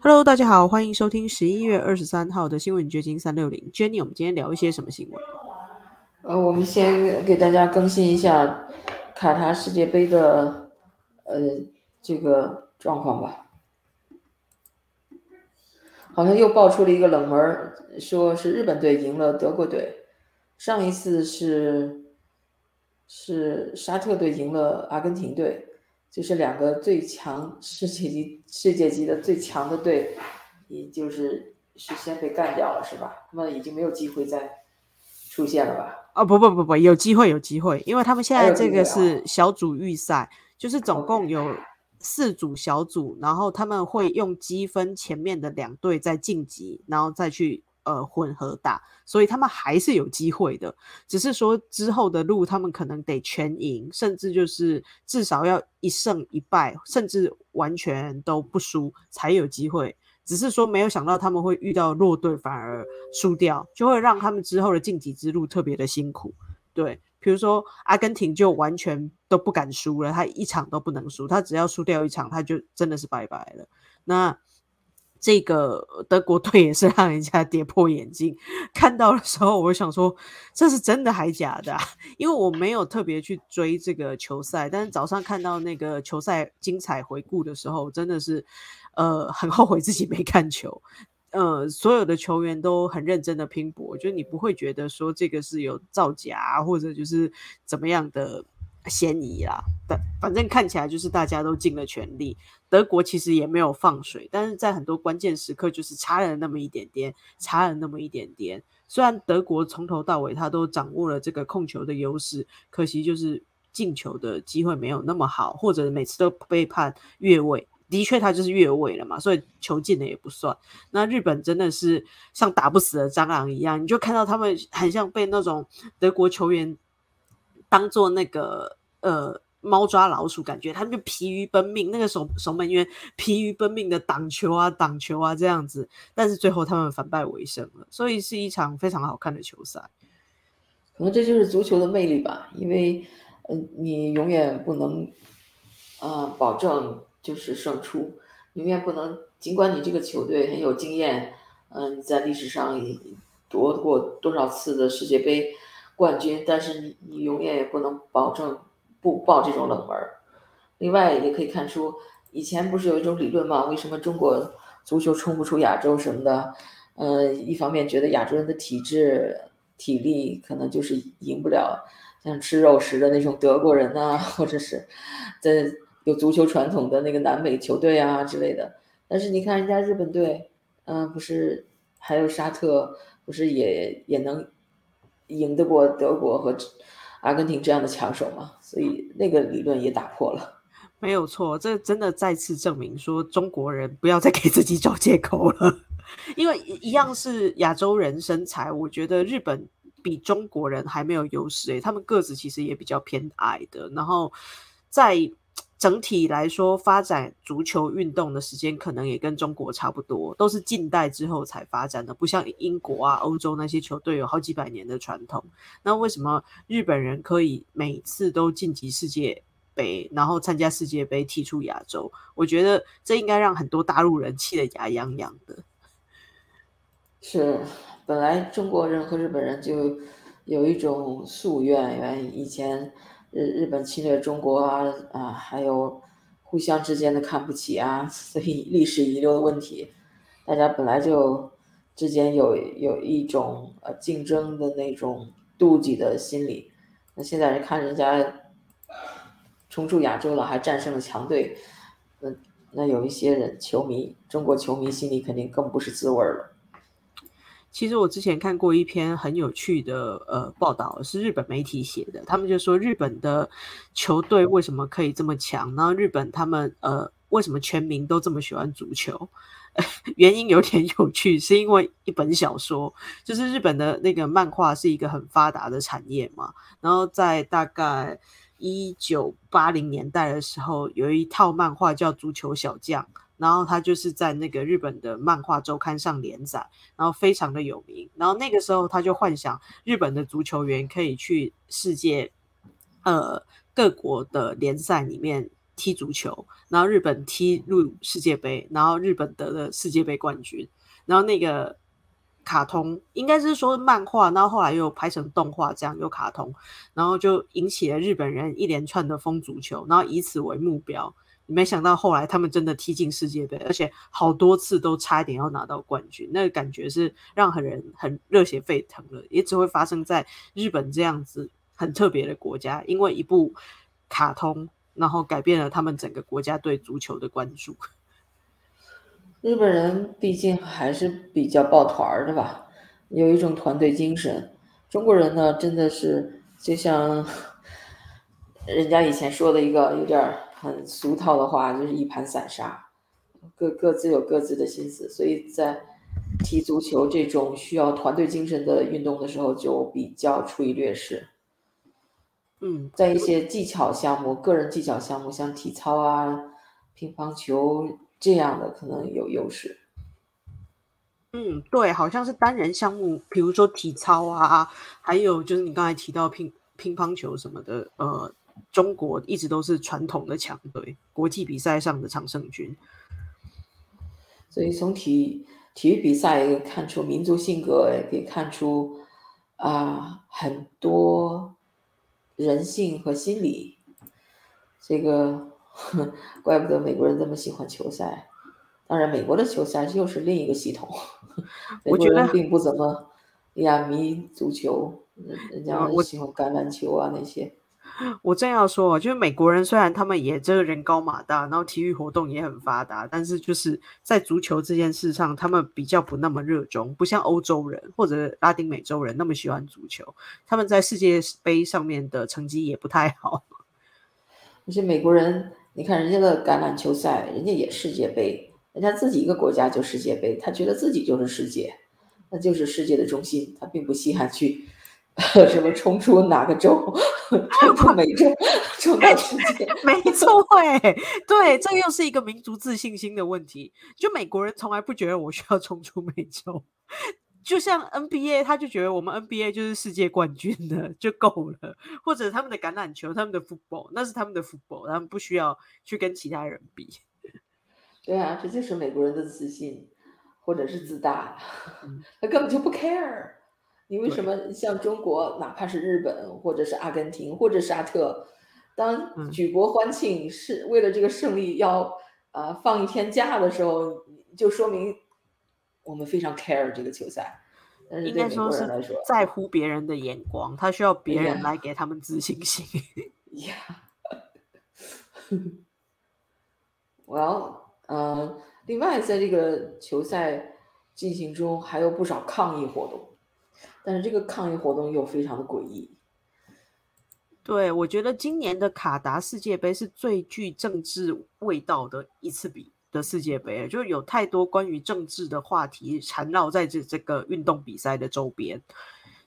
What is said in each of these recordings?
Hello，大家好，欢迎收听十一月二十三号的新闻掘金三六零。Jenny，我们今天聊一些什么新闻？呃，我们先给大家更新一下卡塔世界杯的呃这个状况吧。好像又爆出了一个冷门，说是日本队赢了德国队。上一次是是沙特队赢了阿根廷队。就是两个最强世界级世界级的最强的队，也就是是先被干掉了，是吧？他们已经没有机会再出现了吧？哦，不不不不，有机会有机会，因为他们现在这个是小组预赛，就是总共有四组小组，然后他们会用积分前面的两队再晋级，然后再去。呃，混合打，所以他们还是有机会的，只是说之后的路，他们可能得全赢，甚至就是至少要一胜一败，甚至完全都不输才有机会。只是说没有想到他们会遇到弱队，反而输掉，就会让他们之后的晋级之路特别的辛苦。对，比如说阿根廷就完全都不敢输了，他一场都不能输，他只要输掉一场，他就真的是拜拜了。那。这个德国队也是让人家跌破眼镜，看到的时候，我想说这是真的还假的？因为我没有特别去追这个球赛，但是早上看到那个球赛精彩回顾的时候，真的是呃很后悔自己没看球。呃，所有的球员都很认真的拼搏，就你不会觉得说这个是有造假或者就是怎么样的。嫌疑啦，但反正看起来就是大家都尽了全力。德国其实也没有放水，但是在很多关键时刻就是差了那么一点点，差了那么一点点。虽然德国从头到尾他都掌握了这个控球的优势，可惜就是进球的机会没有那么好，或者每次都被判越位。的确，他就是越位了嘛，所以球进的也不算。那日本真的是像打不死的蟑螂一样，你就看到他们很像被那种德国球员。当做那个呃猫抓老鼠，感觉他们就疲于奔命，那个守守门员疲于奔命的挡球啊挡球啊这样子，但是最后他们反败为胜了，所以是一场非常好看的球赛。可能这就是足球的魅力吧，因为呃你永远不能啊保证就是胜出，永远不能，尽管你这个球队很有经验，嗯在历史上夺过多少次的世界杯。冠军，但是你你永远也不能保证不爆这种冷门。另外也可以看出，以前不是有一种理论吗？为什么中国足球冲不出亚洲什么的？呃，一方面觉得亚洲人的体质、体力可能就是赢不了像吃肉食的那种德国人呐，或者是在有足球传统的那个南美球队啊之类的。但是你看人家日本队，嗯，不是还有沙特，不是也也能。赢得过德国和阿根廷这样的强手嘛？所以那个理论也打破了。没有错，这真的再次证明说中国人不要再给自己找借口了。因为一样是亚洲人身材，我觉得日本比中国人还没有优势诶，他们个子其实也比较偏矮的。然后在整体来说，发展足球运动的时间可能也跟中国差不多，都是近代之后才发展的，不像英国啊、欧洲那些球队有好几百年的传统。那为什么日本人可以每次都晋级世界杯，然后参加世界杯踢出亚洲？我觉得这应该让很多大陆人气得牙痒痒的。是，本来中国人和日本人就有一种夙愿，原以前。日日本侵略中国啊啊，还有互相之间的看不起啊，所以历史遗留的问题，大家本来就之间有有一种呃竞争的那种妒忌的心理。那现在看人家冲出亚洲了，还战胜了强队，那那有一些人球迷，中国球迷心里肯定更不是滋味了。其实我之前看过一篇很有趣的呃报道，是日本媒体写的。他们就说日本的球队为什么可以这么强？然后日本他们呃为什么全民都这么喜欢足球？原因有点有趣，是因为一本小说，就是日本的那个漫画是一个很发达的产业嘛。然后在大概一九八零年代的时候，有一套漫画叫《足球小将》。然后他就是在那个日本的漫画周刊上连载，然后非常的有名。然后那个时候他就幻想日本的足球员可以去世界，呃各国的联赛里面踢足球，然后日本踢入世界杯，然后日本得了世界杯冠军，然后那个卡通应该是说漫画，然后后来又拍成动画，这样又卡通，然后就引起了日本人一连串的疯足球，然后以此为目标。没想到后来他们真的踢进世界杯，而且好多次都差一点要拿到冠军，那个感觉是让很人很热血沸腾的，也只会发生在日本这样子很特别的国家，因为一部卡通，然后改变了他们整个国家对足球的关注。日本人毕竟还是比较抱团的吧，有一种团队精神。中国人呢，真的是就像 人家以前说的一个有点儿。很俗套的话，就是一盘散沙，各各自有各自的心思，所以在踢足球这种需要团队精神的运动的时候，就比较处于劣势。嗯，在一些技巧项目、个人技巧项目，像体操啊、乒乓球这样的，可能有优势。嗯，对，好像是单人项目，比如说体操啊，还有就是你刚才提到乒乒乓球什么的，呃。中国一直都是传统的强队，国际比赛上的常胜军。所以从体体育比赛也可以看出民族性格，也可以看出啊很多人性和心理。这个 怪不得美国人这么喜欢球赛。当然，美国的球赛又是另一个系统。我觉得并不怎么亚迷足球，人家喜欢橄榄球啊那些。我正要说，就是美国人虽然他们也这个人高马大，然后体育活动也很发达，但是就是在足球这件事上，他们比较不那么热衷，不像欧洲人或者拉丁美洲人那么喜欢足球。他们在世界杯上面的成绩也不太好。而且美国人，你看人家的橄榄球赛，人家也世界杯，人家自己一个国家就世界杯，他觉得自己就是世界，那就是世界的中心，他并不稀罕去。什么冲出哪个州，冲出美洲，冲到世界？没错，哎，对，这又是一个民族自信心的问题。就美国人从来不觉得我需要冲出美洲，就像 NBA，他就觉得我们 NBA 就是世界冠军的就够了，或者他们的橄榄球，他们的 football，那是他们的 football，他们不需要去跟其他人比。对啊，这就是美国人的自信，或者是自大，他根本就不 care。你为什么像中国，哪怕是日本，或者是阿根廷，或者沙特，当举国欢庆，是为了这个胜利要呃放一天假的时候，就说明我们非常 care 这个球赛。但是对美国人来说，在乎别人的眼光，他需要别人来给他们自信心。呀，Well，呃，另外在这个球赛进行中，还有不少抗议活动。但是这个抗议活动又非常的诡异。对，我觉得今年的卡达世界杯是最具政治味道的一次比的世界杯，就有太多关于政治的话题缠绕在这这个运动比赛的周边。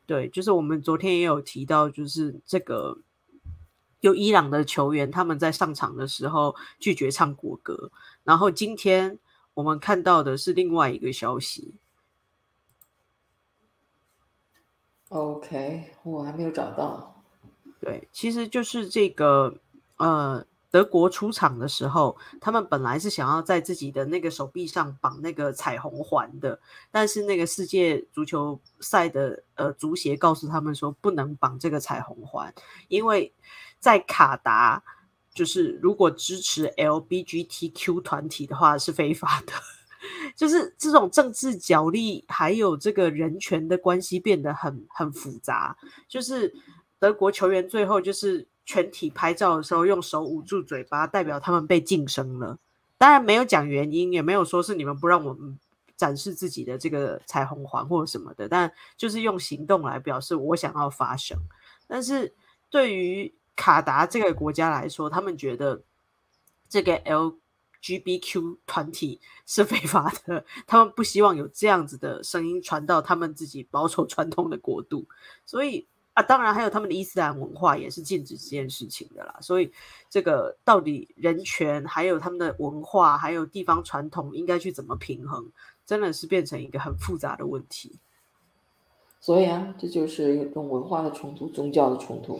对，就是我们昨天也有提到，就是这个有伊朗的球员他们在上场的时候拒绝唱国歌，然后今天我们看到的是另外一个消息。OK，我还没有找到。对，其实就是这个，呃，德国出场的时候，他们本来是想要在自己的那个手臂上绑那个彩虹环的，但是那个世界足球赛的呃足协告诉他们说不能绑这个彩虹环，因为在卡达，就是如果支持 LBGTQ 团体的话是非法的。就是这种政治角力，还有这个人权的关系变得很很复杂。就是德国球员最后就是全体拍照的时候，用手捂住嘴巴，代表他们被晋升了。当然没有讲原因，也没有说是你们不让我们展示自己的这个彩虹环或者什么的，但就是用行动来表示我想要发声。但是对于卡达这个国家来说，他们觉得这个 L。GBQ 团体是非法的，他们不希望有这样子的声音传到他们自己保守传统的国度，所以啊，当然还有他们的伊斯兰文化也是禁止这件事情的啦。所以这个到底人权还有他们的文化还有地方传统应该去怎么平衡，真的是变成一个很复杂的问题。所以啊，这就是一种文化的冲突、宗教的冲突。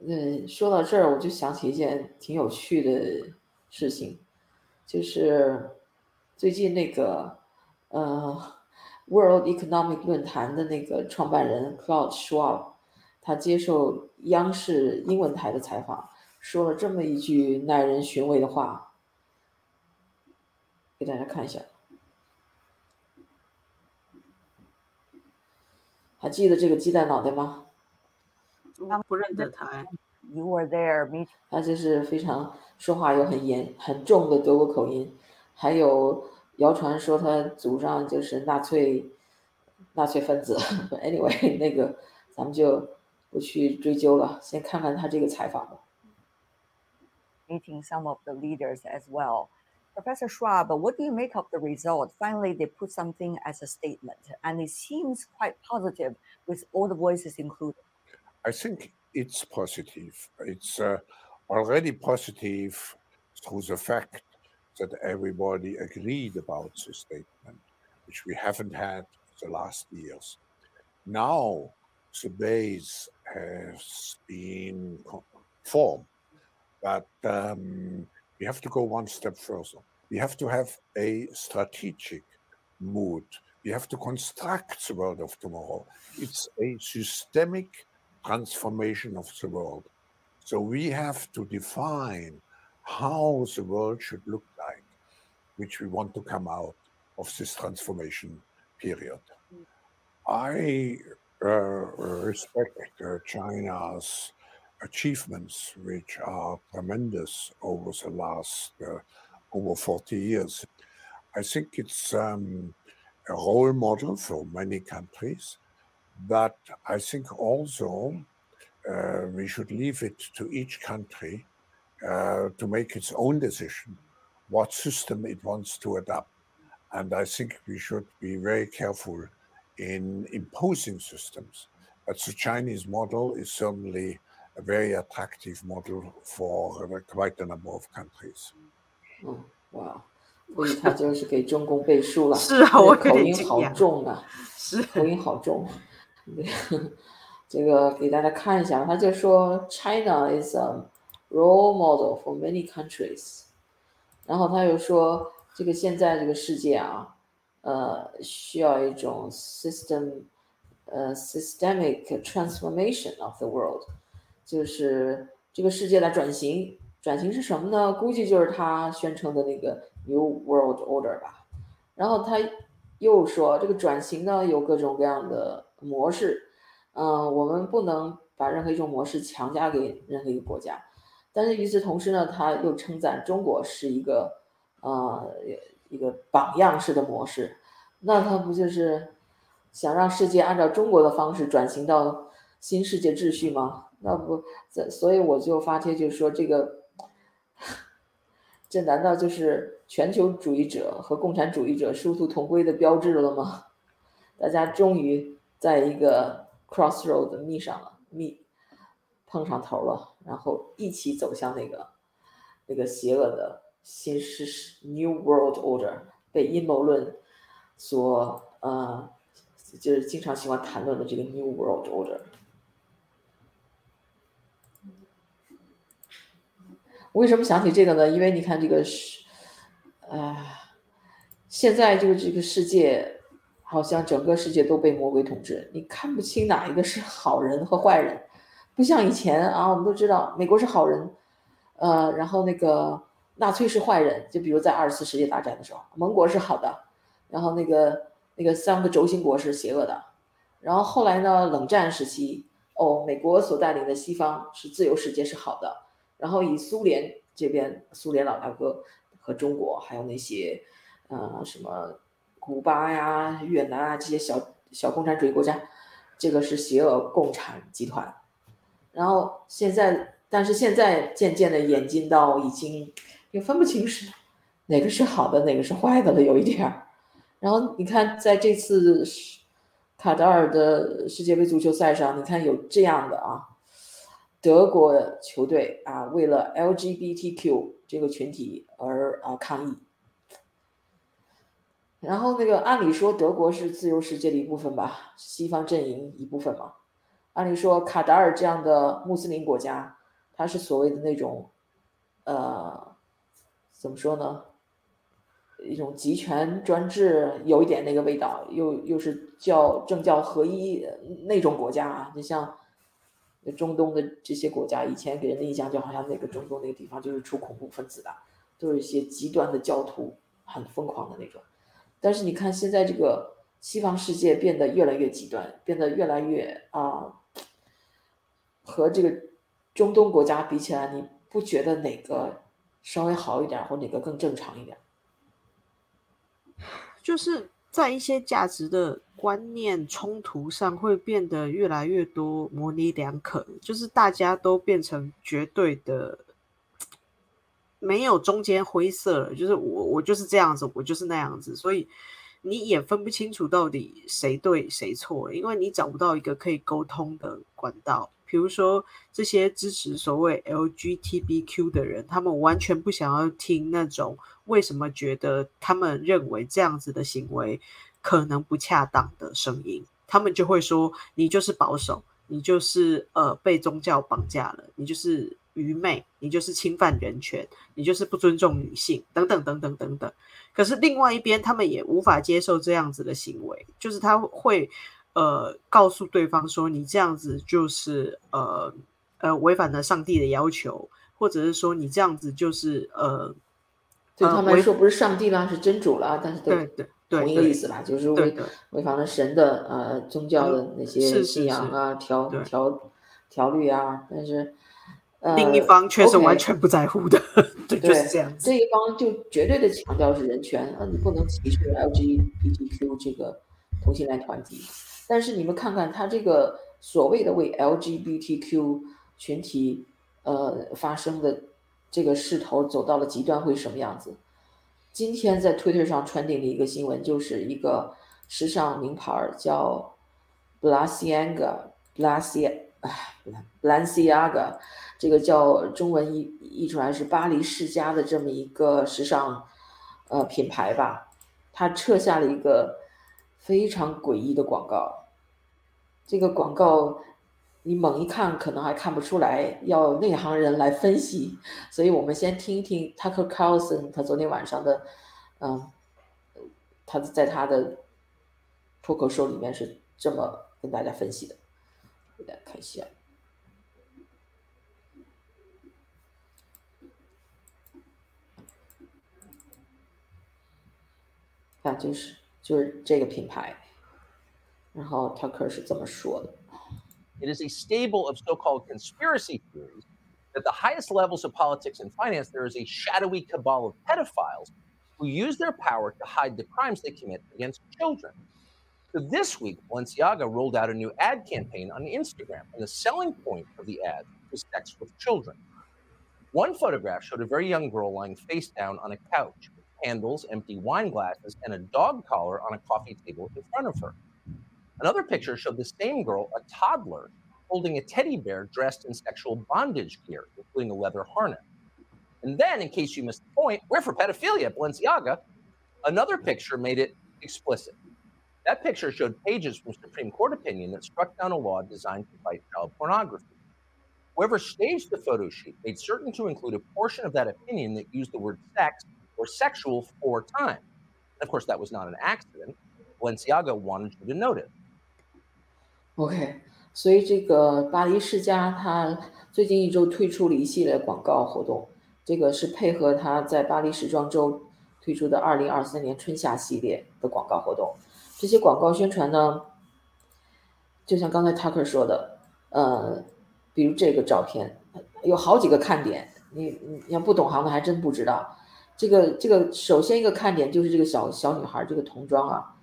嗯，说到这儿，我就想起一件挺有趣的事情，就是最近那个呃，World Economic 论坛的那个创办人 Klaus Schwab，他接受央视英文台的采访，说了这么一句耐人寻味的话，给大家看一下。还记得这个鸡蛋脑袋吗？不认得他。You were there, me. 他就是非常说话有很严很重的德国口音，还有谣传说他祖上就是纳粹纳粹分子。Anyway，那个咱们就不去追究了，先看看他这个采访吧。Meeting some of the leaders as well. Professor Schwab, what do you make of the result? Finally, they put something as a statement, and it seems quite positive with all the voices included. I think it's positive. It's uh, already positive through the fact that everybody agreed about the statement, which we haven't had the last years. Now the base has been formed, but um, we have to go one step further. We have to have a strategic mood. We have to construct the world of tomorrow. It's a systemic transformation of the world. So we have to define how the world should look like, which we want to come out of this transformation period. I uh, respect uh, China's achievements, which are tremendous over the last uh, over 40 years. I think it's um, a role model for many countries, but I think also uh, we should leave it to each country uh, to make its own decision what system it wants to adopt. And I think we should be very careful in imposing systems. But the Chinese model is certainly a very attractive model for quite a number of countries. 嗯，哇，所以他就是给中共背书了。是啊，我口音好重啊，是口音好重。 这个给大家看一下，他就说 China is a role model for many countries。然后他又说，这个现在这个世界啊，呃，需要一种 system，呃，systemic transformation of the world。就是这个世界的转型，转型是什么呢？估计就是他宣称的那个 New World Order 吧。然后他又说，这个转型呢有各种各样的模式，嗯，我们不能把任何一种模式强加给任何一个国家。但是与此同时呢，他又称赞中国是一个呃一个榜样式的模式。那他不就是想让世界按照中国的方式转型到新世界秩序吗？那不，所以我就发帖，就说这个，这难道就是全球主义者和共产主义者殊途同归的标志了吗？大家终于在一个 crossroad 密上了，密碰上头了，然后一起走向那个那个邪恶的新世 New World Order，被阴谋论所呃，就是经常喜欢谈论的这个 New World Order。为什么想起这个呢？因为你看这个是，呃，现在这个这个世界，好像整个世界都被魔鬼统治，你看不清哪一个是好人和坏人，不像以前啊，我们都知道美国是好人，呃，然后那个纳粹是坏人，就比如在二次世界大战的时候，盟国是好的，然后那个那个三个轴心国是邪恶的，然后后来呢，冷战时期，哦，美国所带领的西方是自由世界是好的。然后以苏联这边，苏联老大哥和中国，还有那些，呃，什么古巴呀、越南啊这些小小共产主义国家，这个是邪恶共产集团。然后现在，但是现在渐渐的演进到已经也分不清是哪个是好的，哪个是坏的了，有一点儿。然后你看，在这次卡塔尔的世界杯足球赛上，你看有这样的啊。德国球队啊，为了 LGBTQ 这个群体而啊抗议。然后那个按理说德国是自由世界的一部分吧，西方阵营一部分嘛。按理说卡达尔这样的穆斯林国家，它是所谓的那种，呃，怎么说呢？一种集权专制，有一点那个味道，又又是教政教合一那种国家啊。你像中东的这些国家，以前给人的印象就好像那个中东那个地方就是出恐怖分子的，都是一些极端的教徒，很疯狂的那种。但是你看现在这个西方世界变得越来越极端，变得越来越啊，和这个中东国家比起来，你不觉得哪个稍微好一点，或哪个更正常一点？就是在一些价值的观念冲突上，会变得越来越多模棱两可，就是大家都变成绝对的，没有中间灰色了。就是我我就是这样子，我就是那样子，所以你也分不清楚到底谁对谁错，因为你找不到一个可以沟通的管道。比如说，这些支持所谓 LGBTQ 的人，他们完全不想要听那种为什么觉得他们认为这样子的行为可能不恰当的声音，他们就会说你就是保守，你就是呃被宗教绑架了，你就是愚昧，你就是侵犯人权，你就是不尊重女性，等等等等等等。可是另外一边，他们也无法接受这样子的行为，就是他会。呃，告诉对方说你这样子就是呃呃违反了上帝的要求，或者是说你这样子就是呃，对他们来说不是上帝啦，是真主啦，但是对对同一个意思吧，就是违违反了神的呃宗教的那些信仰啊条条条律啊，但是另一方却是完全不在乎的，对，就是这样。这一方就绝对的强调是人权啊，你不能歧视 LGBTQ 这个同性恋团体。但是你们看看他这个所谓的为 LGBTQ 群体呃发声的这个势头走到了极端会什么样子？今天在 Twitter 上传递的一个新闻，就是一个时尚名牌叫 Balenciaga，这个叫中文译译出来是巴黎世家的这么一个时尚呃品牌吧，他撤下了一个非常诡异的广告。这个广告，你猛一看可能还看不出来，要内行人来分析。所以我们先听一听 Tucker Carlson 他昨天晚上的，嗯，他在他的脱口秀里面是这么跟大家分析的，给大家看一下。看，就是就是这个品牌。然后 Tucker 是这么说的：“It is a stable of so-called conspiracy theories that the highest levels of politics and finance there is a shadowy cabal of pedophiles who use their power to hide the crimes they commit against children." So this week, Balenciaga rolled out a new ad campaign on Instagram, and the selling point of the ad was sex with children. One photograph showed a very young girl lying face down on a couch, candles, empty wine glasses, and a dog collar on a coffee table in front of her. Another picture showed the same girl, a toddler, holding a teddy bear dressed in sexual bondage gear, including a leather harness. And then, in case you missed the point, we're for pedophilia, Balenciaga. Another picture made it explicit. That picture showed pages from Supreme Court opinion that struck down a law designed to fight child pornography. Whoever staged the photo shoot made certain to include a portion of that opinion that used the word sex or sexual four times. And of course, that was not an accident. Balenciaga wanted you to note it. OK，所以这个巴黎世家它最近一周推出了一系列广告活动，这个是配合它在巴黎时装周推出的二零二三年春夏系列的广告活动。 这些广告宣传呢，就像刚才 Tucker 说的，呃，比如这个照片有好几个看点，你你要不懂行的还真不知道。这个这个首先一个看点就是这个小小女孩这个童装啊，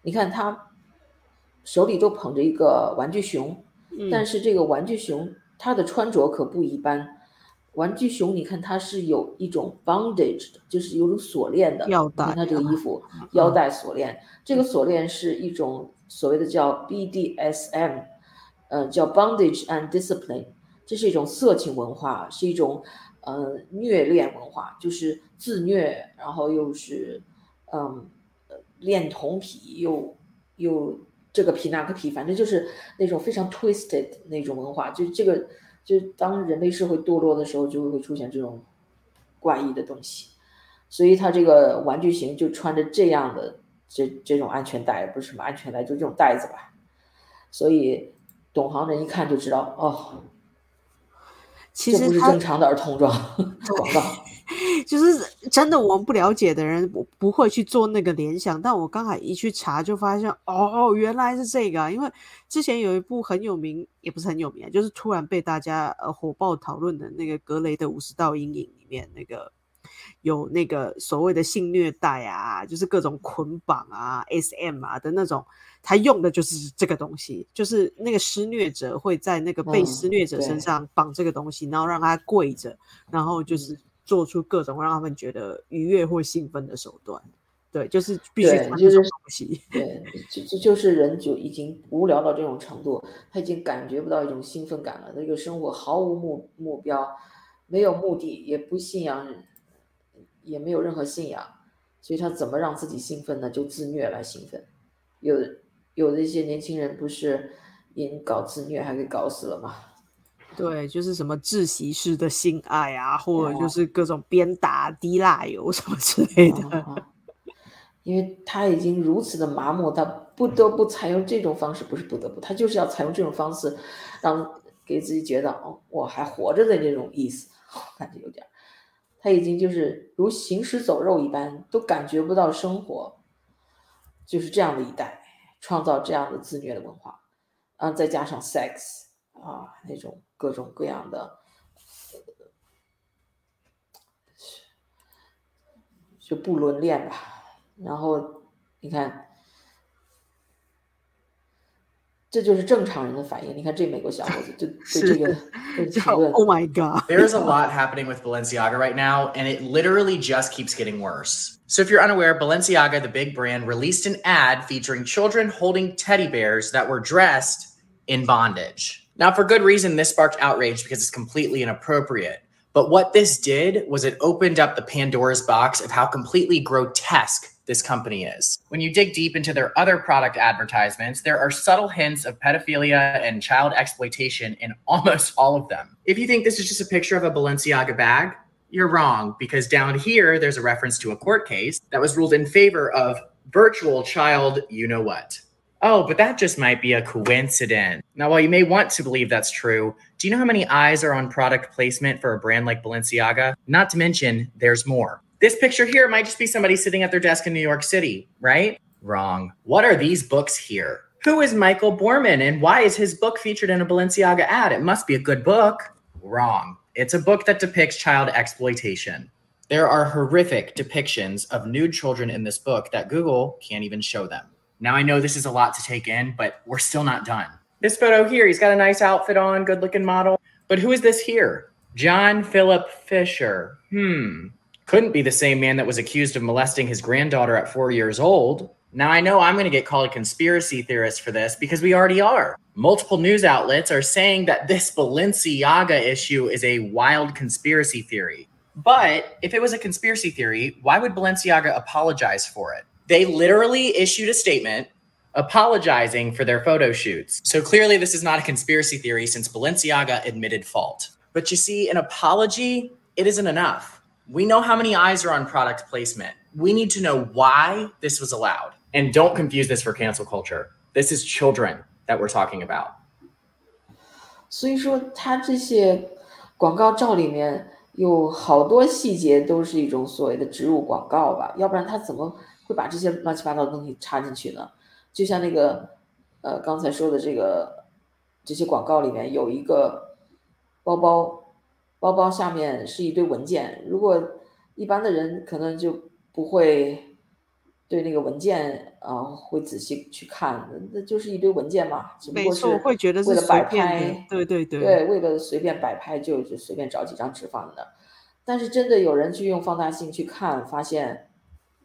你看她。手里都捧着一个玩具熊，但是这个玩具熊它的穿着可不一般。玩具熊，你看它是有一种 bondage 的，就是有种锁链的。腰带。看它这个衣服，腰带锁链。这个锁链是一种所谓的叫 BDSM，呃，叫 bondage and discipline。这是一种色情文化，是一种呃虐恋文化，就是自虐，然后又是嗯，恋童癖，又又。这个皮那个皮，反正就是那种非常 twisted 那种文化，就这个，就当人类社会堕落的时候，就会出现这种怪异的东西。所以他这个玩具型就穿着这样的这这种安全带，不是什么安全带，就这种带子吧。所以懂行人一看就知道，哦，其实这不是正常的儿童装 广告。就是真的，我们不了解的人不不会去做那个联想。但我刚才一去查，就发现哦，原来是这个。啊因为之前有一部很有名，也不是很有名，啊就是突然被大家呃火爆讨论的那个《格雷的五十道阴影》里面那个。有那个所谓的性虐待啊，就是各种捆绑啊、SM 啊的那种，他用的就是这个东西，就是那个施虐者会在那个被施虐者身上绑这个东西，然后让他跪着，然后就是做出各种让他们觉得愉悦或兴奋的手段。对，就是必须穿这种东西。对，就就就是人就已经无聊到这种程度，他已经感觉不到一种兴奋感了。那个生活毫无目目标，没有目的，也不信仰。也没有任何信仰，所以他怎么让自己兴奋呢？就自虐来兴奋。有有的一些年轻人不是因搞自虐还给搞死了吗？对，就是什么窒息式的性爱啊，或者就是各种鞭打、滴蜡油什么之类的。因为他已经如此的麻木，他不得不采用这种方式，不是不得不，他就是要采用这种方式，让给自己觉得哦，我还活着的那种意思，我感觉有点。他已经就是如行尸走肉一般，都感觉不到生活，就是这样的一代创造这样的自虐的文化，啊，再加上 sex 啊那种各种各样的，就不伦恋吧。然后你看。这就是正常人的反应。你看这美国小伙子就对这个评论。Oh my god! There's a lot happening with Balenciaga right now, and it literally just keeps getting worse. So if you're unaware, Balenciaga, the big brand, released an ad featuring children holding teddy bears that were dressed in bondage. Now, for good reason, this sparked outrage because it's completely inappropriate. But what this did was it opened up the Pandora's box of how completely grotesque this company is. When you dig deep into their other product advertisements, there are subtle hints of pedophilia and child exploitation in almost all of them. If you think this is just a picture of a Balenciaga bag, you're wrong because down here there's a reference to a court case that was ruled in favor of virtual child, you know what. Oh, but that just might be a coincidence. Now, while you may want to believe that's true, do you know how many eyes are on product placement for a brand like Balenciaga? Not to mention, there's more. This picture here might just be somebody sitting at their desk in New York City, right? Wrong. What are these books here? Who is Michael Borman and why is his book featured in a Balenciaga ad? It must be a good book. Wrong. It's a book that depicts child exploitation. There are horrific depictions of nude children in this book that Google can't even show them. Now, I know this is a lot to take in, but we're still not done. This photo here, he's got a nice outfit on, good looking model. But who is this here? John Philip Fisher. Hmm couldn't be the same man that was accused of molesting his granddaughter at four years old. Now, I know I'm going to get called a conspiracy theorist for this because we already are. Multiple news outlets are saying that this Balenciaga issue is a wild conspiracy theory. But if it was a conspiracy theory, why would Balenciaga apologize for it? They literally issued a statement apologizing for their photo shoots. So clearly, this is not a conspiracy theory since Balenciaga admitted fault. But you see, an apology, it isn't enough. We know how many eyes are on product placement. We need to know why this was allowed. And don't confuse this for cancel culture. This is children that we're talking about. 所以说，它这些广告照里面有好多细节都是一种所谓的植入广告吧，要不然他怎么 会把这些乱七八糟的东西插进去呢？就像那个呃刚才说的这个这些广告里面有一个包包包包下面是一堆文件，如果一般的人可能就不会对那个文件啊会仔细去看，那就是一堆文件嘛，只不过是会觉得为了摆拍，对对对，对，为了随便摆拍就就随便找几张纸放在那。但是真的有人去用放大镜去看，发现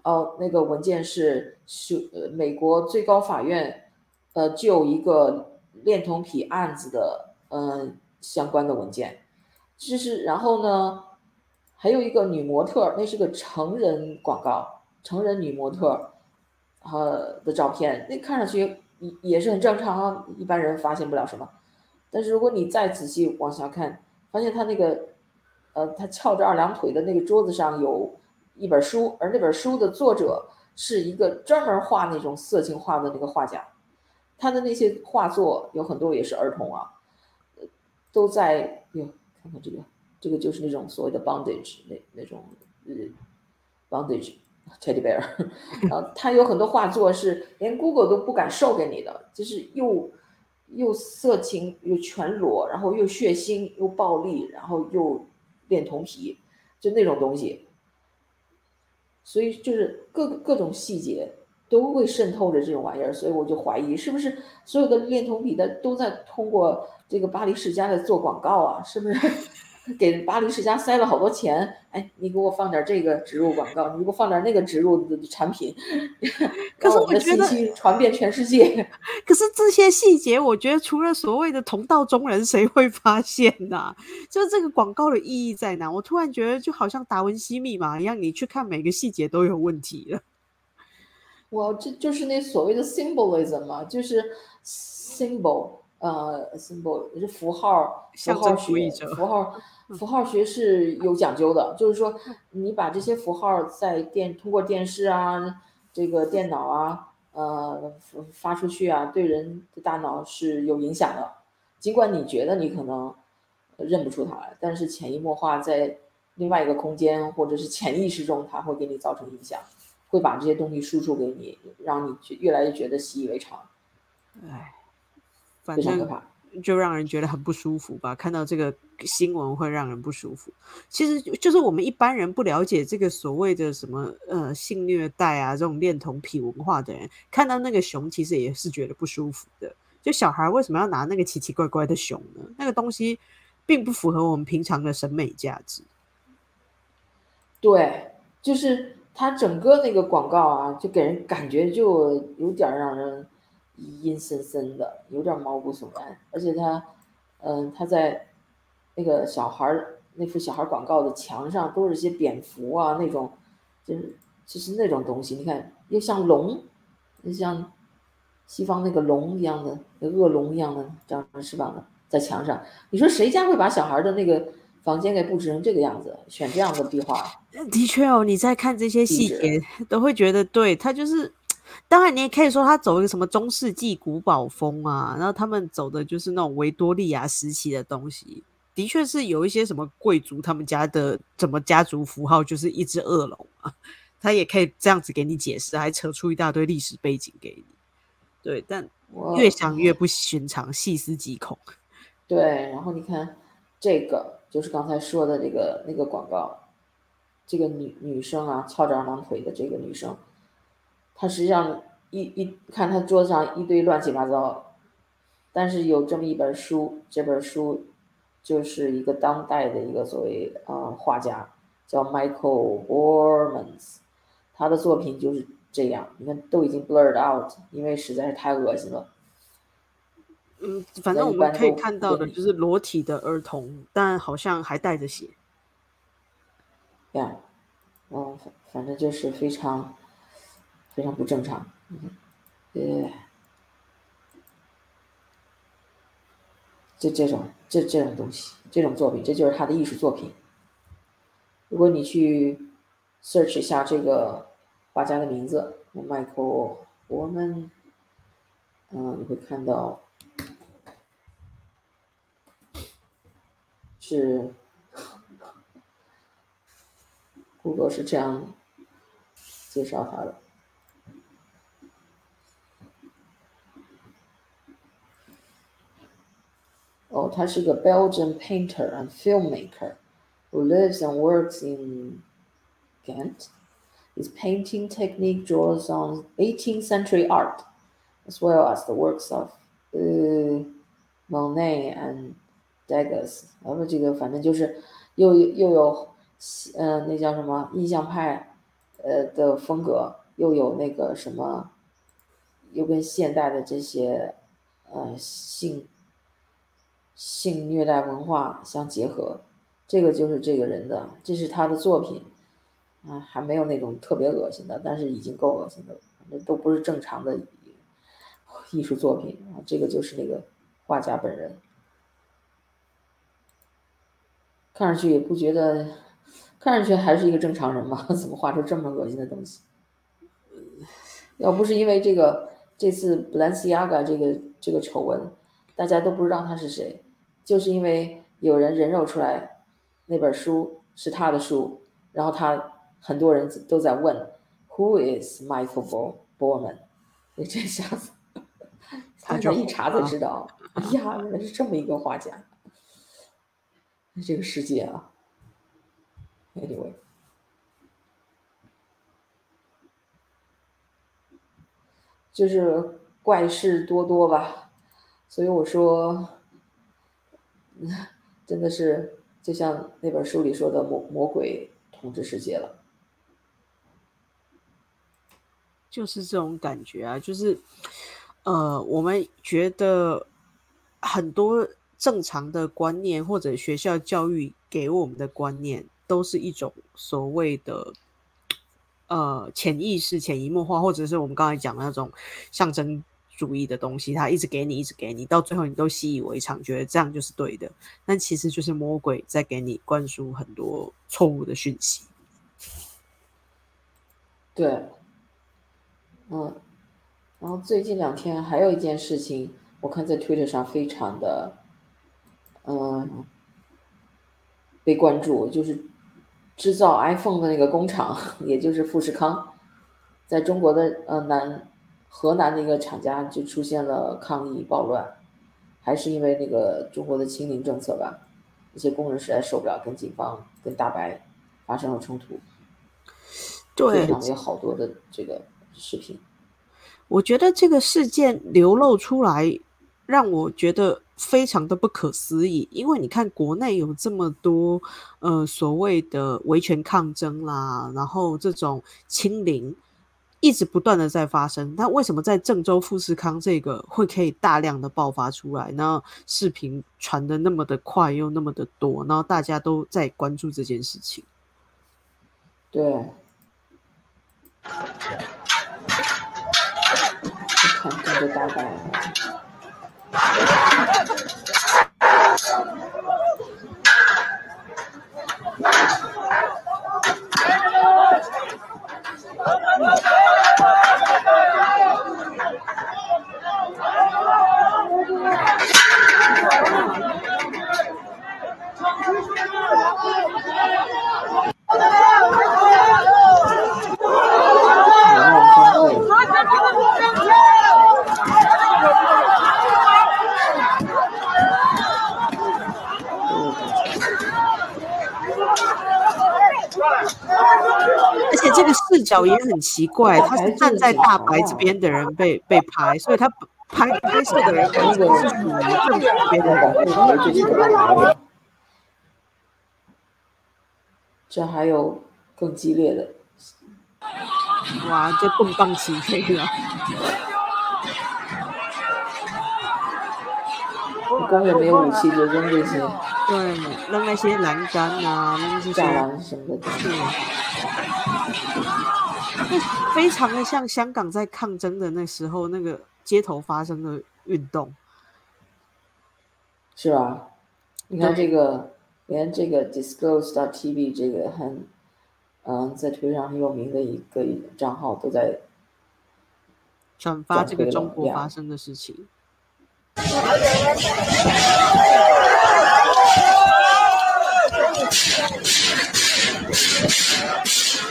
哦，那个文件是是呃美国最高法院呃就一个恋童癖案子的嗯相关的文件。就是，然后呢，还有一个女模特，那是个成人广告，成人女模特，呃的照片，那看上去也也是很正常啊，一般人发现不了什么。但是如果你再仔细往下看，发现他那个，呃，他翘着二郎腿的那个桌子上有一本书，而那本书的作者是一个专门画那种色情画的那个画家，他的那些画作有很多也是儿童啊，都在哟，看看这个，这个就是那种所谓的 bondage 那那种呃 bondage teddy bear，然后他有很多画作是连 Google 都不敢授给你的，就是又。又色情又全裸，然后又血腥又暴力，然后又恋童癖，就那种东西。所以就是各各种细节都会渗透着这种玩意儿，所以我就怀疑是不是所有的恋童癖的都在通过这个巴黎世家在做广告啊？是不是？给巴黎世家塞了好多钱，哎，你给我放点这个植入广告，你给我放点那个植入的产品，可是我觉得传遍全世界。可是这些细节，我觉得除了所谓的同道中人，谁会发现呢？就是这个广告的意义在哪？我突然觉得就好像达文西密码一样，你去看每个细节都有问题了。我这就是那所谓的 symbolism 嘛，就是 symbol，呃，symbol 是符号，符号学，符号。符号学是有讲究的，就是说，你把这些符号在电通过电视啊、这个电脑啊，呃，发出去啊，对人的大脑是有影响的。尽管你觉得你可能认不出它来，但是潜移默化在另外一个空间或者是潜意识中，它会给你造成影响，会把这些东西输出给你，让你越来越觉得习以为常。哎，非常可怕。就让人觉得很不舒服吧？看到这个新闻会让人不舒服。其实就是我们一般人不了解这个所谓的什么呃性虐待啊这种恋童癖文化的人，看到那个熊其实也是觉得不舒服的。就小孩为什么要拿那个奇奇怪怪的熊呢？那个东西并不符合我们平常的审美价值。对，就是它整个那个广告啊，就给人感觉就有点让人。阴森森的，有点毛骨悚然，而且他，嗯，他在那个小孩儿那幅小孩广告的墙上都是些蝙蝠啊，那种，就是就是那种东西，你看又像龙，又像西方那个龙一样的，恶龙一样的长着翅膀的，在墙上，你说谁家会把小孩的那个房间给布置成这个样子，选这样的壁画？的确哦，你在看这些细节，都会觉得对他就是。当然，你也可以说他走一个什么中世纪古堡风啊，然后他们走的就是那种维多利亚时期的东西，的确是有一些什么贵族他们家的怎么家族符号就是一只恶龙啊，他也可以这样子给你解释，还扯出一大堆历史背景给你。对，但越想越不寻常，细思极恐。对，然后你看这个就是刚才说的这个那个广告，这个女女生啊，翘着二郎腿的这个女生。他实际上一一看他桌子上一堆乱七八糟，但是有这么一本书，这本书就是一个当代的一个所谓啊画家，叫 Michael Bormans，他的作品就是这样，你看都已经 blurred out，因为实在是太恶心了。嗯，反正我们可以看到的就是裸体的儿童，但好像还带着血。呀，嗯，反反正就是非常。非常不正常，嗯呃，这这种这这种东西，这种作品，这就是他的艺术作品。如果你去 search 一下这个画家的名字，Michael Borman，嗯，你会看到是谷歌是这样介绍他的。哦，他是个 Belgian painter and filmmaker who lives and works in Ghent. His painting technique draws on 18th century art, as well as the works of uh, Monet and Degas。然后这个反正就是又又有呃那叫什么印象派呃的风格，又有那个什么，又跟现代的这些呃性 性虐待文化相结合，这个就是这个人的，这是他的作品，啊，还没有那种特别恶心的，但是已经够恶心的了，那都不是正常的，艺术作品啊，这个就是那个画家本人，看上去也不觉得，看上去还是一个正常人嘛，怎么画出这么恶心的东西？要不是因为这个这次 Balenciaga 这个这个丑闻，大家都不知道他是谁，就是因为有人人肉出来那本书是他的书，然后他很多人都在问 Who is Michael Bo Borman？你这下子 大家一查才知道，哎呀，原来是这么一个画家。这个世界啊，anyway。就是怪事多多吧，所以我说，真的是就像那本书里说的，魔魔鬼统治世界了，就是这种感觉啊，就是呃，我们觉得很多正常的观念或者学校教育给我们的观念，都是一种所谓的。呃，潜意识、潜移默化，或者是我们刚才讲的那种象征主义的东西，他一直给你，一直给你，到最后你都习以为常，觉得这样就是对的。但其实就是魔鬼在给你灌输很多错误的讯息。对，嗯，然后最近两天还有一件事情，我看在 Twitter 上非常的，嗯，被关注，就是。制造 iPhone 的那个工厂，也就是富士康，在中国的呃南河南的一个厂家就出现了抗议暴乱，还是因为那个中国的清零政策吧，一些工人实在受不了，跟警方跟大白发生了冲突。对，有好多的这个视频。我觉得这个事件流露出来，让我觉得。非常的不可思议，因为你看国内有这么多呃所谓的维权抗争啦，然后这种清零一直不断的在发生，那为什么在郑州富士康这个会可以大量的爆发出来？那视频传的那么的快又那么的多，然后大家都在关注这件事情。对，看这个大概。视角也很奇怪，他是站在大白这边的人被被拍，所以他拍拍摄的人那个是属于正边的。这还有更激烈的，哇，这棍棒起飞了！工人没有武器就扔这些，对，扔那些栏杆啊，扔这些栅栏什么的。非常的像香港在抗争的那时候那个街头发生的运动，是吧？你看这个，连这个 Disclose TV 这个很，嗯，在推上很有名的一个账号都在转发这个中国发生的事情。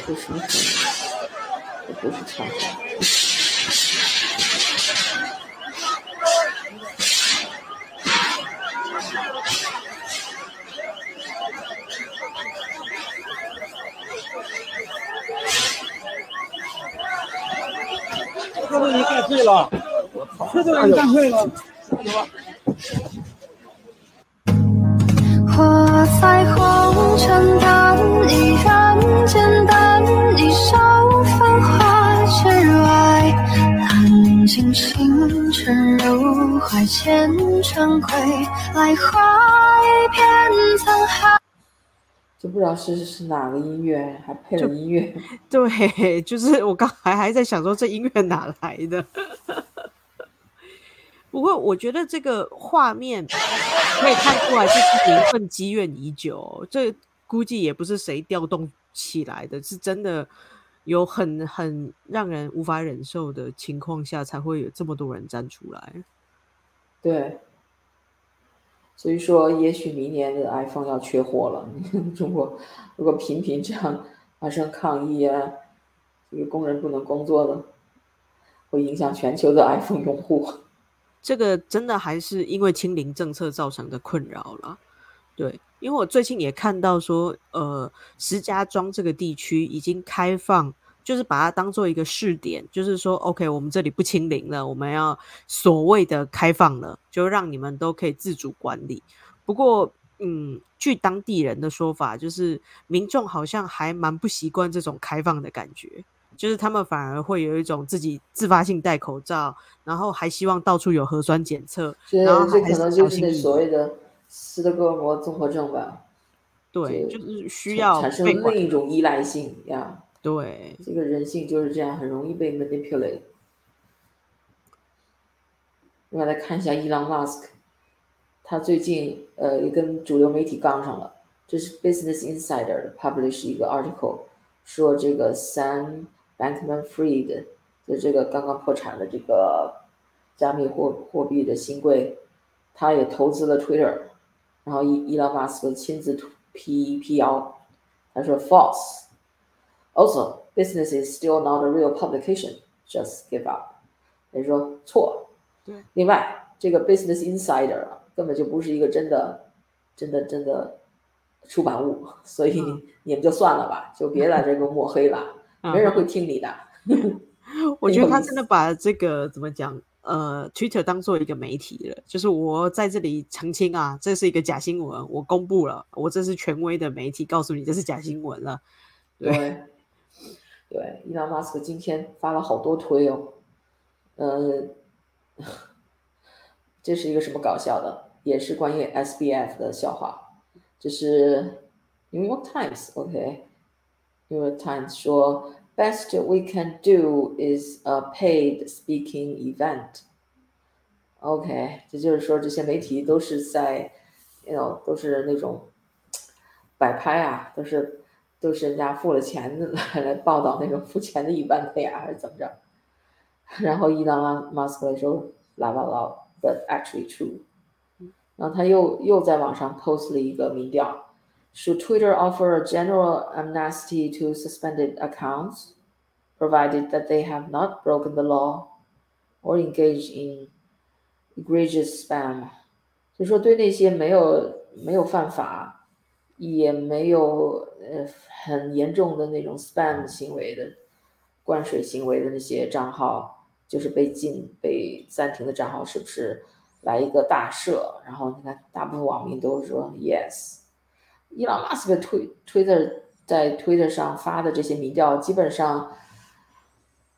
不是。不是唱好。这都已经干废了，这都已经干废了，我在红尘淡，依然简单，一首繁华。之外，揽尽星辰入怀，前尘归来，花一片沧海。就不知道是是哪个音乐，还配了音乐。对，就是我刚还还在想说这音乐哪来的。不过我觉得这个画面可以看出来，就是民愤积怨已久。这估计也不是谁调动起来的，是真的有很很让人无法忍受的情况下，才会有这么多人站出来。对，所以说，也许明年的 iPhone 要缺货了。中国如果频频这样发生抗议啊，这个工人不能工作了，会影响全球的 iPhone 用户。这个真的还是因为清零政策造成的困扰了。对，因为我最近也看到说，呃，石家庄这个地区已经开放，就是把它当做一个试点，就是说，OK，我们这里不清零了，我们要所谓的开放了，就让你们都可以自主管理。不过，嗯，据当地人的说法，就是民众好像还蛮不习惯这种开放的感觉，就是他们反而会有一种自己自发性戴口罩，然后还希望到处有核酸检测，然后这还可能就是所谓的斯德哥尔摩综合症吧。对，就是需要产生另一种依赖性呀。对，这个人性就是这样，很容易被 manipulate。另外来看一下伊朗马斯克，他最近呃也跟主流媒体杠上了。这是 Business Insider publish 一个 article，说这个 Sam Bankman-Fried 的这个刚刚破产的这个加密货货币的新贵，他也投资了 Twitter，然后伊伊朗马斯克亲自辟辟谣，他说 false。Also, business is still not a real publication. Just give up。他说错。对。另外，这个 Business Insider 啊，根本就不是一个真的、真的、真的出版物，所以你们就算了吧，就别在这给我抹黑了，没人会听你的。我觉得他真的把这个怎么讲？呃，Twitter 当做一个媒体了，就是我在这里澄清啊，这是一个假新闻，我公布了，我这是权威的媒体，告诉你这是假新闻了。对，对，伊朗马斯克今天发了好多推哦，呃，这是一个什么搞笑的？也是关于 SBF 的笑话，就是 New York Times，OK，New York Times 说，Best we can do is a paid speaking event。OK，这就是说这些媒体都是在，you know，都是那种摆拍啊，都是都是人家付了钱来来报道那种付钱的一般的呀，还是怎么着？然后伊朗拉马斯克说拉巴拉，but actually true。然后他又又在网上 post 了一个民调，should Twitter offer a general amnesty to suspended accounts, provided that they have not broken the law or engaged in egregious spam？就说对那些没有没有犯法，也没有呃很严重的那种 spam 行为的灌水行为的那些账号，就是被禁被暂停的账号，是不是来一个大赦？然后你看，大部分网民都说 yes。 伊朗马斯克推推特在推特上发的这些民调，基本上，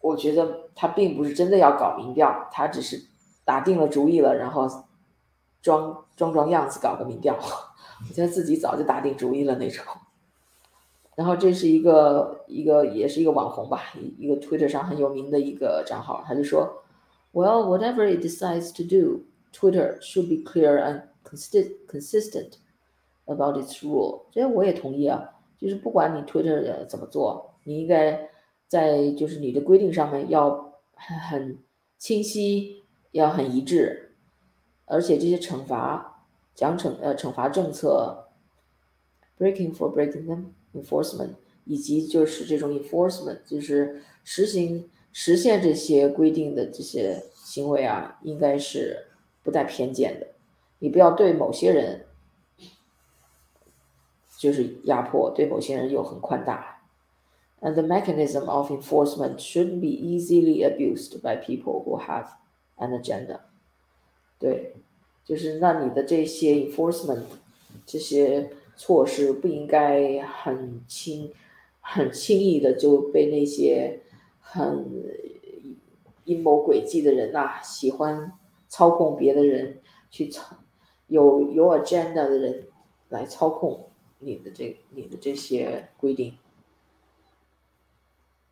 我觉得他并不是真的要搞民调，他只是打定了主意了，然后装装装样子搞个民调。我觉得自己早就打定主意了那种。然后这是一个一个也是一个网红吧，一个推特上很有名的一个账号，他就说，Well, whatever it decides to do, Twitter should be clear and consist consistent. About its rule，这我也同意啊。就是不管你 Twitter 怎么做，你应该在就是你的规定上面要很清晰，要很一致。而且这些惩罚、奖惩呃惩罚政策，breaking for breaking them enforcement，以及就是这种 enforcement，就是实行实现这些规定的这些行为啊，应该是不带偏见的。你不要对某些人。就是压迫对某些人又很宽大，and the mechanism of enforcement shouldn't be easily abused by people who have an agenda。对，就是那你的这些 enforcement 这些措施不应该很轻很轻易的就被那些很阴谋诡计的人呐，喜欢操控别的人去操有有 agenda 的人来操控。你的这、你的这些规定，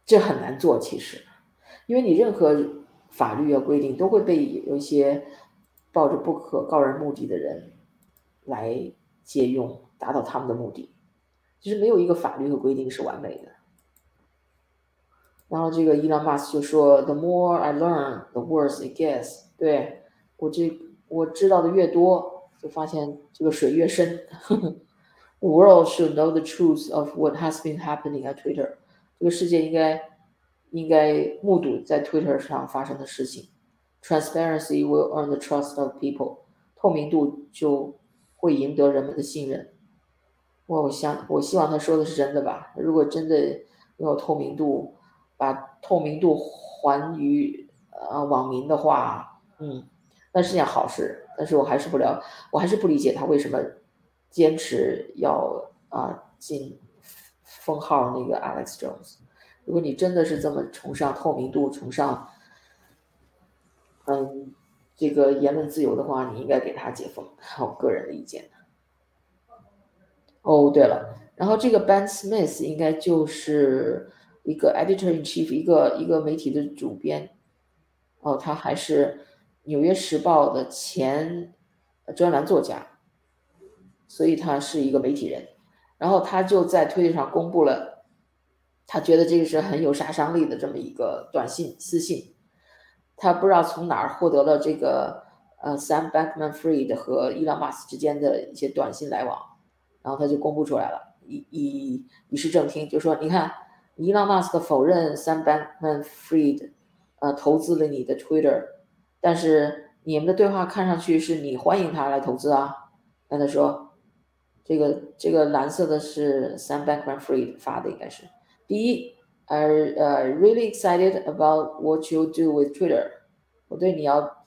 这很难做。其实，因为你任何法律的规定都会被有一些抱着不可告人目的的人来借用，达到他们的目的。其实没有一个法律和规定是完美的。然后这个伊朗马斯就说：“The more I learn, the worse it gets。”对我这我知道的越多，就发现这个水越深。World should know the truth of what has been happening at Twitter。这个世界应该应该目睹在 Twitter 上发生的事情。Transparency will earn the trust of people。透明度就会赢得人们的信任。我想我希望他说的是真的吧。如果真的拥有透明度，把透明度还于呃网民的话，嗯，那是件好事。但是我还是不了，我还是不理解他为什么坚持要啊进封号那个 Alex Jones。如果你真的是这么崇尚透明度，崇尚嗯这个言论自由的话，你应该给他解封。我个人的意见。哦，对了，然后这个 Ben Smith 应该就是一个 editor in chief，一个一个媒体的主编。哦，他还是《纽约时报》的前专栏作家，所以他是一个媒体人。然后他就在推特上公布了，他觉得这个是很有杀伤力的这么一个短信私信。他不知道从哪儿获得了这个呃 Sam Bankman-Fried 和伊朗马斯之间的一些短信来往。然后他就公布出来了，以以以示正听，就说你看，伊朗马斯克否认 Sam Bankman-Fried，呃，投资了你的 Twitter，但是你们的对话看上去是你欢迎他来投资啊。那他说，这个这个蓝色的是 Sam Bankman-Fried 发的，应该是第一，are 呃 really excited about what you do with Twitter，我对你要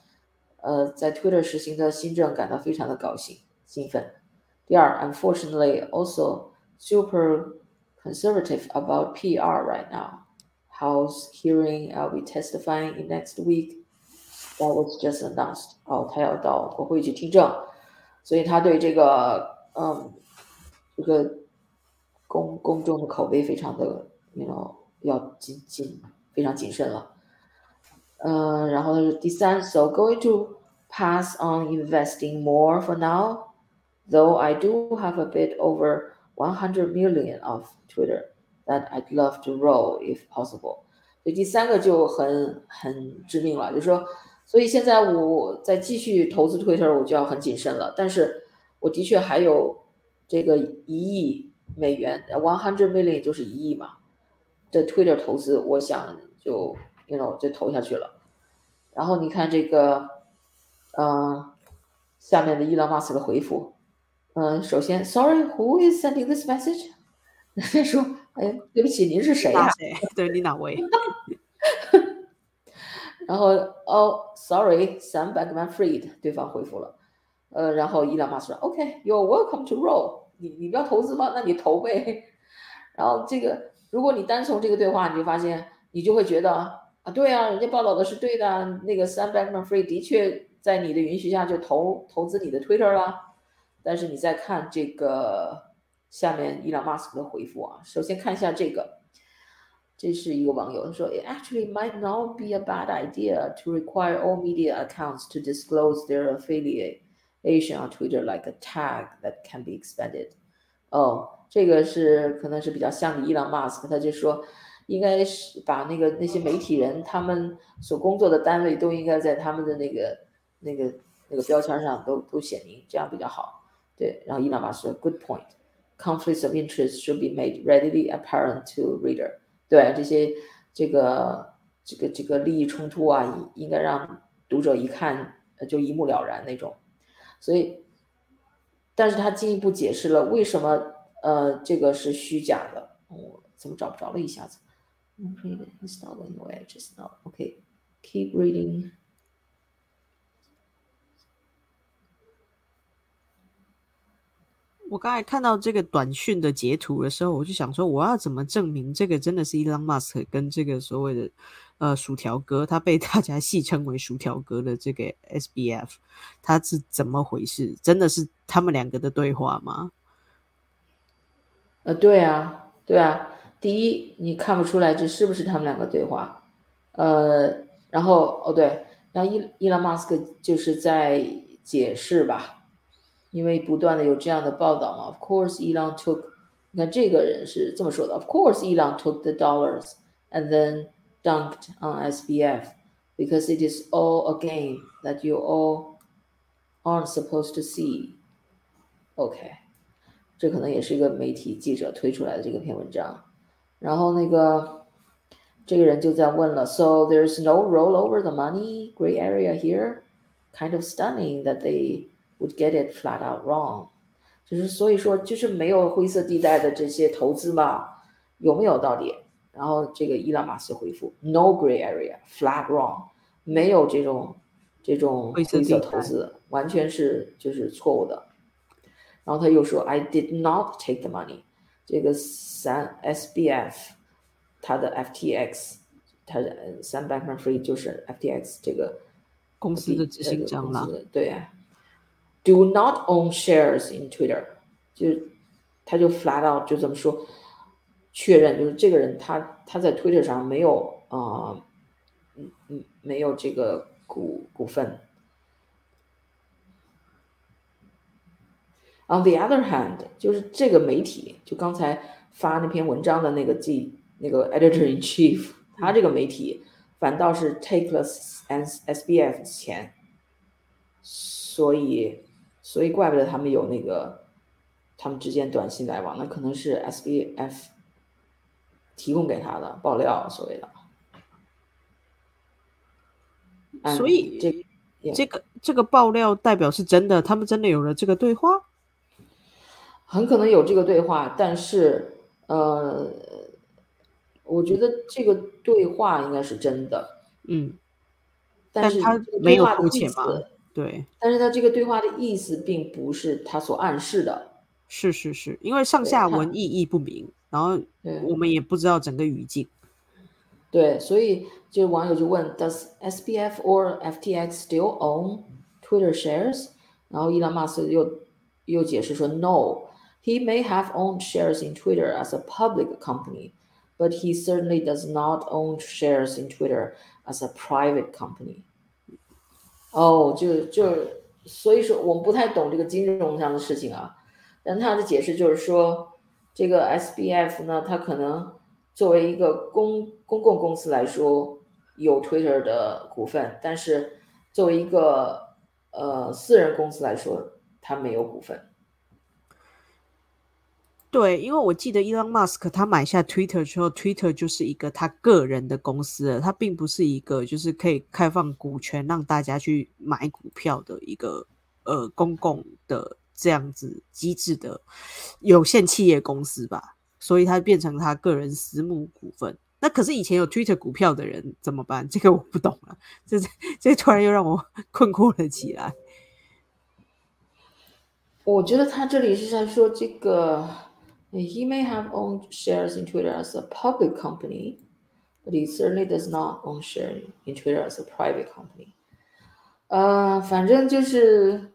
呃在 Twitter 实行的新政感到非常的高兴兴奋。第二，unfortunately also super conservative about PR right now. House hearing I'll be testifying in next week. That was just announced. 哦，他要到国会去听证，所以他对这个 嗯这个公公众的口碑非常的，you know 要谨谨非常谨慎了。嗯，然后第三，so going to pass on investing more for now though I do have a bit over 100 million of Twitter that I'd love to roll if possible。所以第三个就很很致命了，就是说，所以现在我在继续投资 Twitter，我就要很谨慎了。但是我的确还有这个一亿美元，one hundred million 就是一亿嘛的 Twitter 投资，我想就 you know 就投下去了。然后你看这个，嗯，下面的伊朗马斯的回复。嗯，首先，Sorry，who is sending this message？他说：“哎，对不起，您是谁呀？对你哪位？”然后，哦，Sorry，Sam Bankman-Fried，对方回复了。呃，然后伊朗马斯说：“OK，you're welcome to roll。你你不要投资吗？那你投呗。”然后这个，如果你单从这个对话，你就发现，你就会觉得啊，对啊，人家报道的是对的。那个 Sam Bankman-Fried 的确在你的允许下就投投资你的 Twitter 了。但是你再看这个下面伊朗马斯克的回复啊，首先看一下这个，这是一个网友他说，It actually might not be a bad idea to require all media accounts to disclose their affiliate Asian on Twitter like a tag that can be expanded。哦，这个是可能是比较像伊朗马斯克，他就说应该是把那个那些媒体人他们所工作的单位都应该在他们的那个那个那个标签上都都写明，这样比较好。对，然后伊朗马斯说，Good point. Conflicts of interest should be made readily apparent to reader. 对这些这个这个这个利益冲突啊，应该让读者一看就一目了然那种。所以，但是他进一步解释了为什么呃这个是虚假的。我怎么找不着了？一下子。Install anyway, just now. Okay, keep reading. 我刚才看到这个短讯的截图的时候，我就想说，我要怎么证明这个真的是 Elon Musk 跟这个所谓的呃薯条哥，他被大家戏称为薯条哥的这个 SBF，他是怎么回事？真的是他们两个的对话吗？呃，对啊，对啊。第一，你看不出来这是不是他们两个对话？呃，然后哦，对，然后伊伊朗马斯克就是在解释吧，因为不断的有这样的报道嘛。Of course, Elon took，你看这个人是这么说的。Of course, Elon took the dollars and then dunked on SBF because it is all a game that you all aren't supposed to see. OK，这可能也是一个媒体记者推出来的这个篇文章。然后那个这个人就在问了，So there's no rollover the money gray area here. Kind of stunning that they would get it flat out wrong. 就是所以说就是没有灰色地带的这些投资嘛，有没有道理？ 然后这个伊朗马斯回复：No gray area, flat wrong，没有这种这种灰色投资，完全是就是错误的。然后他又说：I did not take the money。这个三 SBF，它的 FTX，它的三 Bankman-Fried 就是 FTX 这个公司的执行长了。对，Do not own shares in Twitter，就他就 flat out 就这么说，确认就是这个人他他在 Twitter 上没有啊，嗯嗯，没有这个股股份。On the other hand，就是这个媒体，就刚才发那篇文章的那个记那个 editor in chief，他这个媒体反倒是 take 了 S S B F 钱，所以所以怪不得他们有那个他们之间短信来往，那可能是 S B F 提供给他的爆料，所谓的。所以这这个这个爆料代表是真的，他们真的有了这个对话。很可能有这个对话，但是，呃，我觉得这个对话应该是真的，嗯，但是他没有付钱吗？对，但是他这个对话的意思并不是他所暗示的，是是是，因为上下文意义不明，然后我们也不知道整个语境，对，所以就网友就问，Does S B F or F T X still own Twitter shares？然后伊朗马斯又又解释说，No。He may have owned shares in Twitter as a public company, but he certainly does not own shares in Twitter as a private company. 哦，就就所以说我们不太懂这个金融上的事情啊。但他的解释就是说， 这个 SBF 呢，它可能作为一个公公共公司来说有 Twitter 的股份，但是作为一个呃私人公司来说，它没有股份。对，因为我记得伊朗马斯克他买下 Twitter 之后，Twitter 就是一个他个人的公司了，它并不是一个就是可以开放股权让大家去买股票的一个呃公共的这样子机制的有限企业公司吧，所以它变成他个人私募股份。那可是以前有 Twitter 股票的人怎么办？这个我不懂了，这这突然又让我困惑了起来。我觉得他这里是在说这个。He may have owned shares in Twitter as a public company, but he certainly does not own shares in Twitter as a private company. 呃，反正就是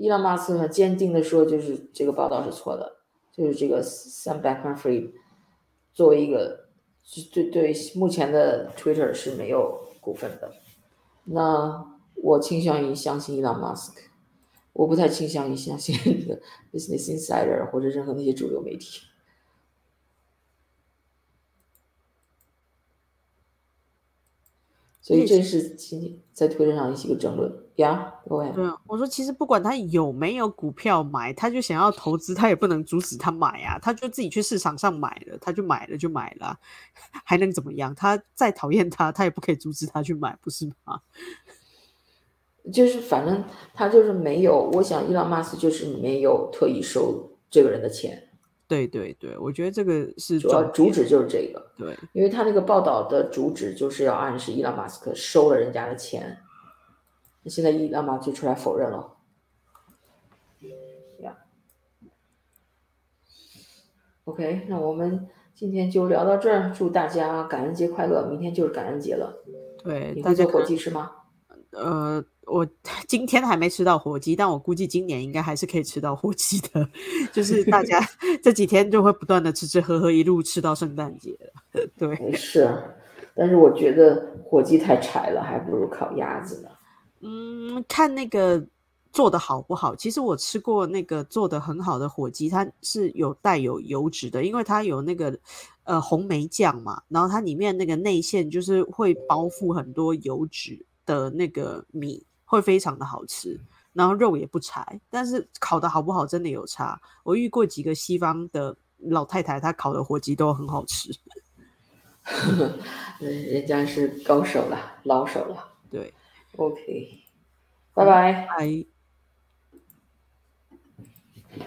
伊朗马斯克坚定地说，就是这个报道是错的，就是这个 Sam b a c k m a n f r e e 作为一个对对目前的 Twitter 是没有股份的。那我倾向于相信伊朗马斯克。我不太倾向于相信 Business Insider 或者任何那些主流媒体，所以这是今天在推特上一些个争论呀。各位，对啊，我说其实不管他有没有股票买，他就想要投资，他也不能阻止他买啊，他就自己去市场上买了，他就买了就买了，还能怎么样？他再讨厌他，他也不可以阻止他去买，不是吗？就是反正他就是没有，我想伊朗马斯就是没有特意收这个人的钱。对对对，我觉得这个是主要主旨就是这个。对，因为他那个报道的主旨就是要暗示伊朗马斯克收了人家的钱。那现在伊朗马就出来否认了。呀，OK，那我们今天就聊到这儿，祝大家感恩节快乐！明天就是感恩节了。对，你会做火鸡吃吗？呃。我今天还没吃到火鸡，但我估计今年应该还是可以吃到火鸡的。就是大家 这几天就会不断的吃吃喝喝，一路吃到圣诞节 对，是，但是我觉得火鸡太柴了，还不如烤鸭子呢。嗯，看那个做的好不好。其实我吃过那个做的很好的火鸡，它是有带有油脂的，因为它有那个呃红梅酱嘛，然后它里面那个内馅就是会包覆很多油脂的那个米，会非常的好吃。然后肉也不柴，但是烤的好不好真的有差。我遇过几个西方的老太太，她烤的火鸡都很好吃。嗯，人家是高手了，老手了。对，OK，拜拜。拜。